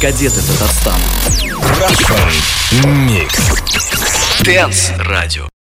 кадеты Татарстана. Mix. Дэнс радио.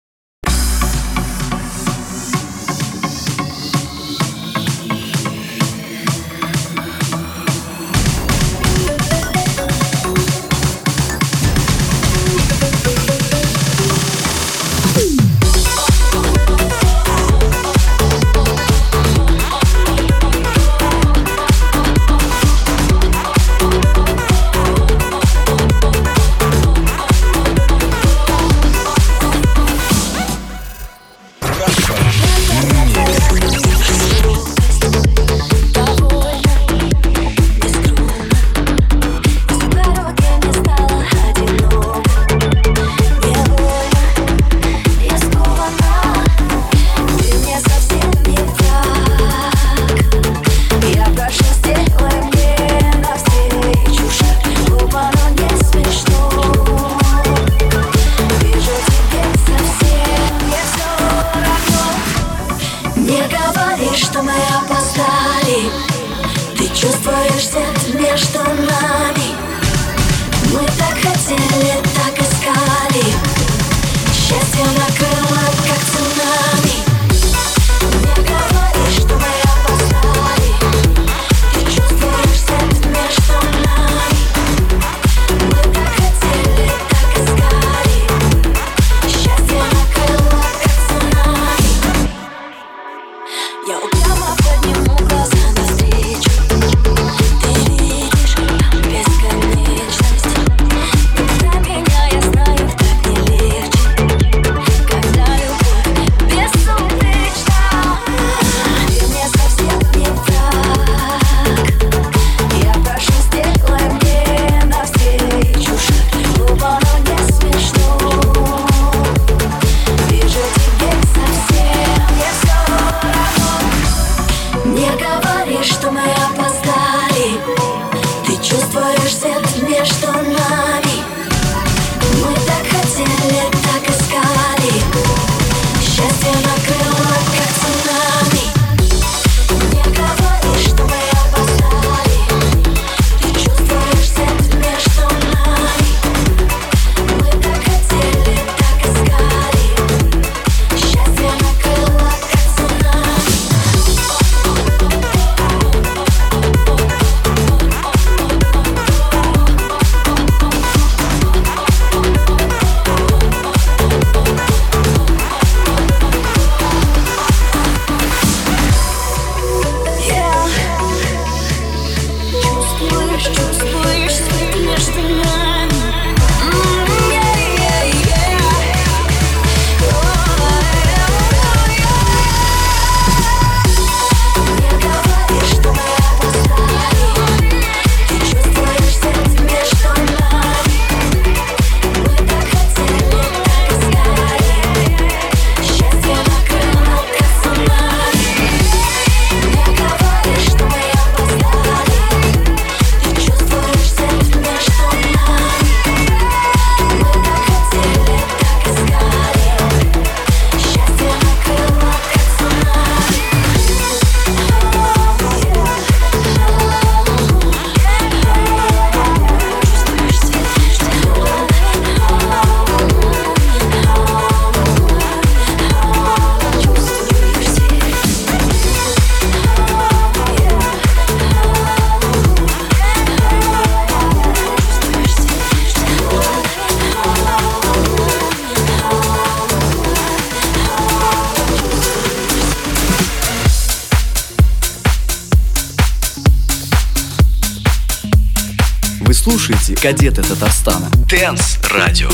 «Кадеты Татарстана». Дэнс Радио.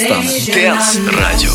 Татарстана. Дэнс Радио.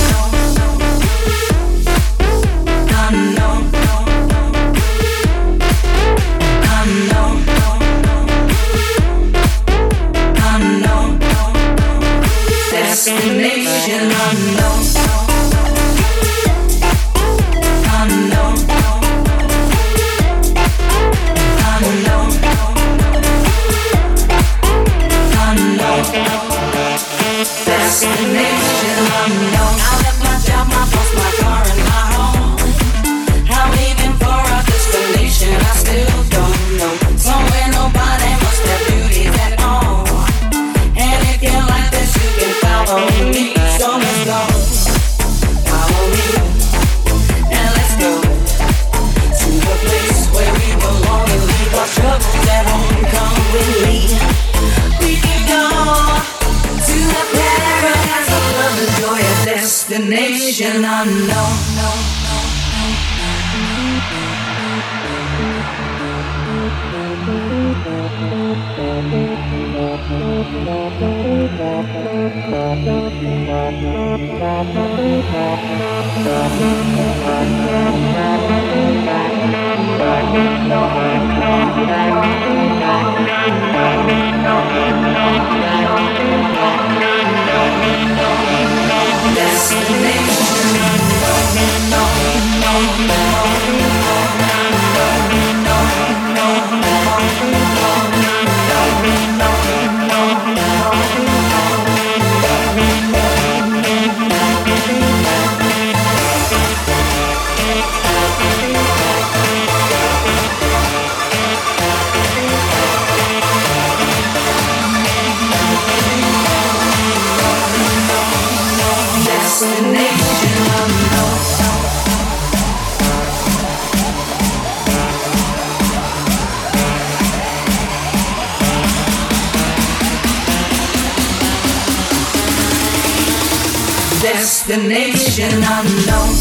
destination unknown.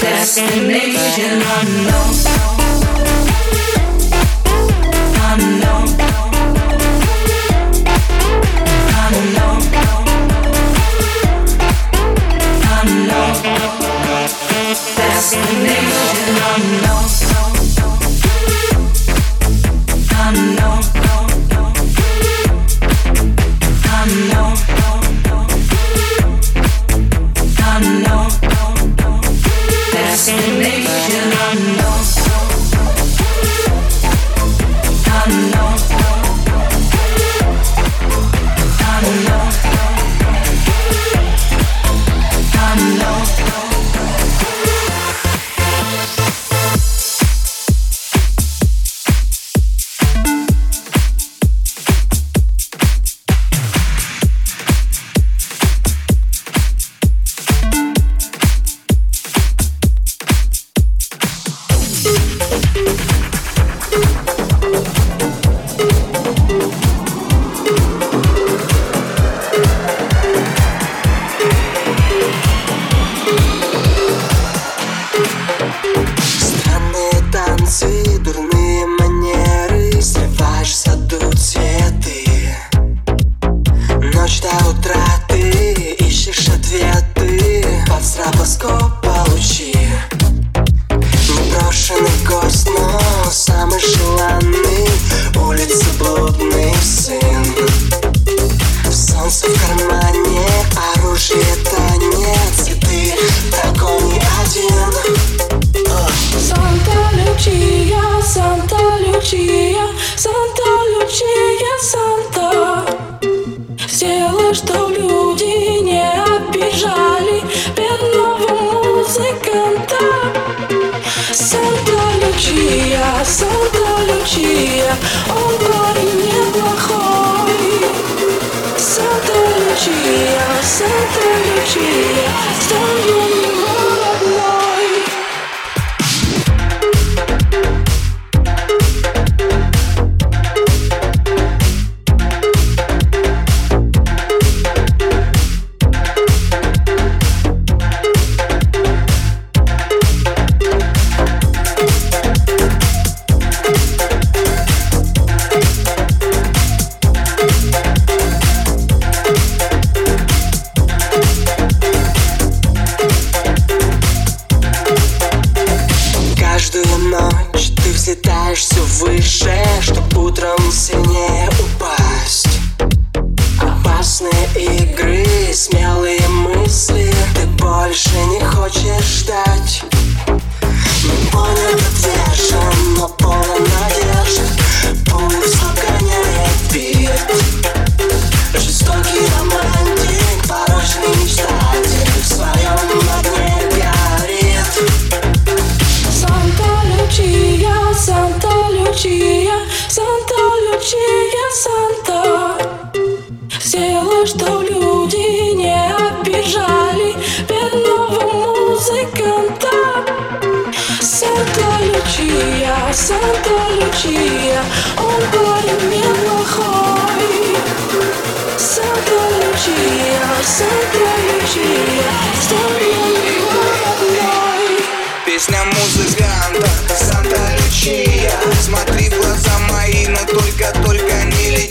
destination unknown.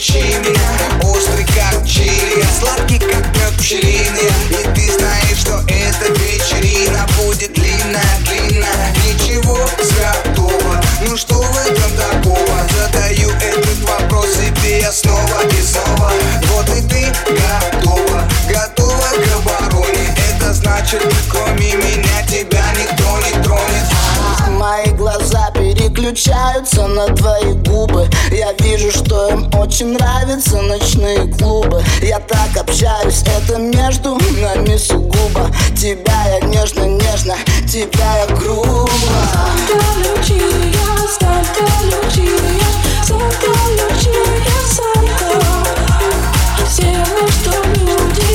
Лечи меня Острый как чили, сладкий как мед пчелиный И ты знаешь, что эта вечерина. Будет длинная, длинная Ничего святого, ну что в этом такого? Задаю этот вопрос себе я снова и снова. Вот и ты готова, готова к обороне. Это значит, кроме меня переключаются на твои губы. Я вижу, что им очень нравятся ночные клубы. Я так общаюсь, это между нами сугубо. Тебя я нежно-нежно, тебя я грубо. Лючия, Санта Лючия, Санта Лючия, Санта Сделай, что люди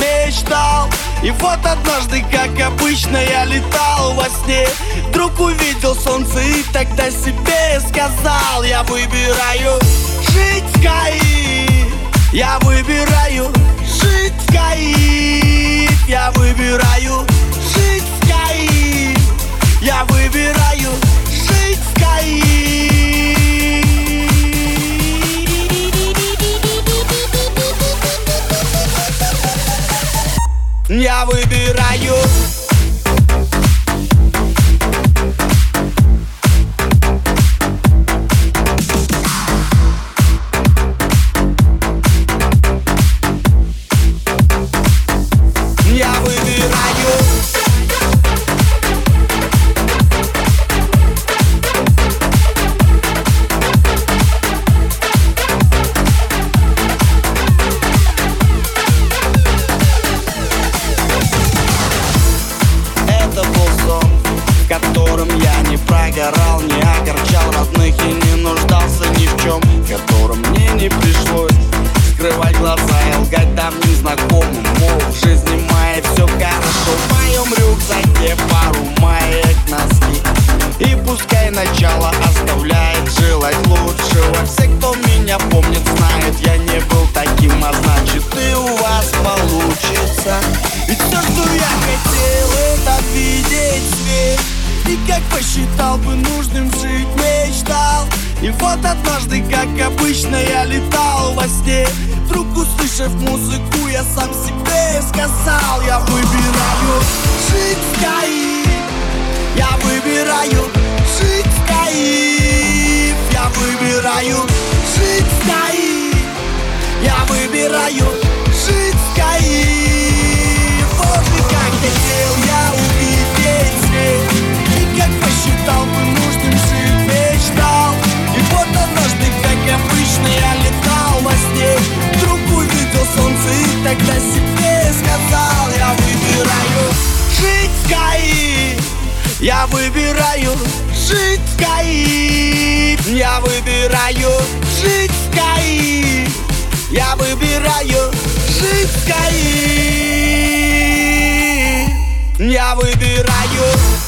мечтал. И вот однажды, как обычно, я летал во сне. Вдруг увидел солнце и тогда себе сказал Я выбираю жить в Каире Я выбираю жить в Каире. Я выбираю жить в Каире. Я выбираю жить в Каире Я выбираю выбираю жить в Боже, как хотел я увидеть свет. И как посчитал бы нужным жить мечтал И вот однажды, как обычно, я летал во сне. Вдруг солнце и тогда себе сказал Я выбираю жить в Каир я выбираю. Жить в Каир Я выбираю. Жить в Каир Я выбираю жить в Я выбираю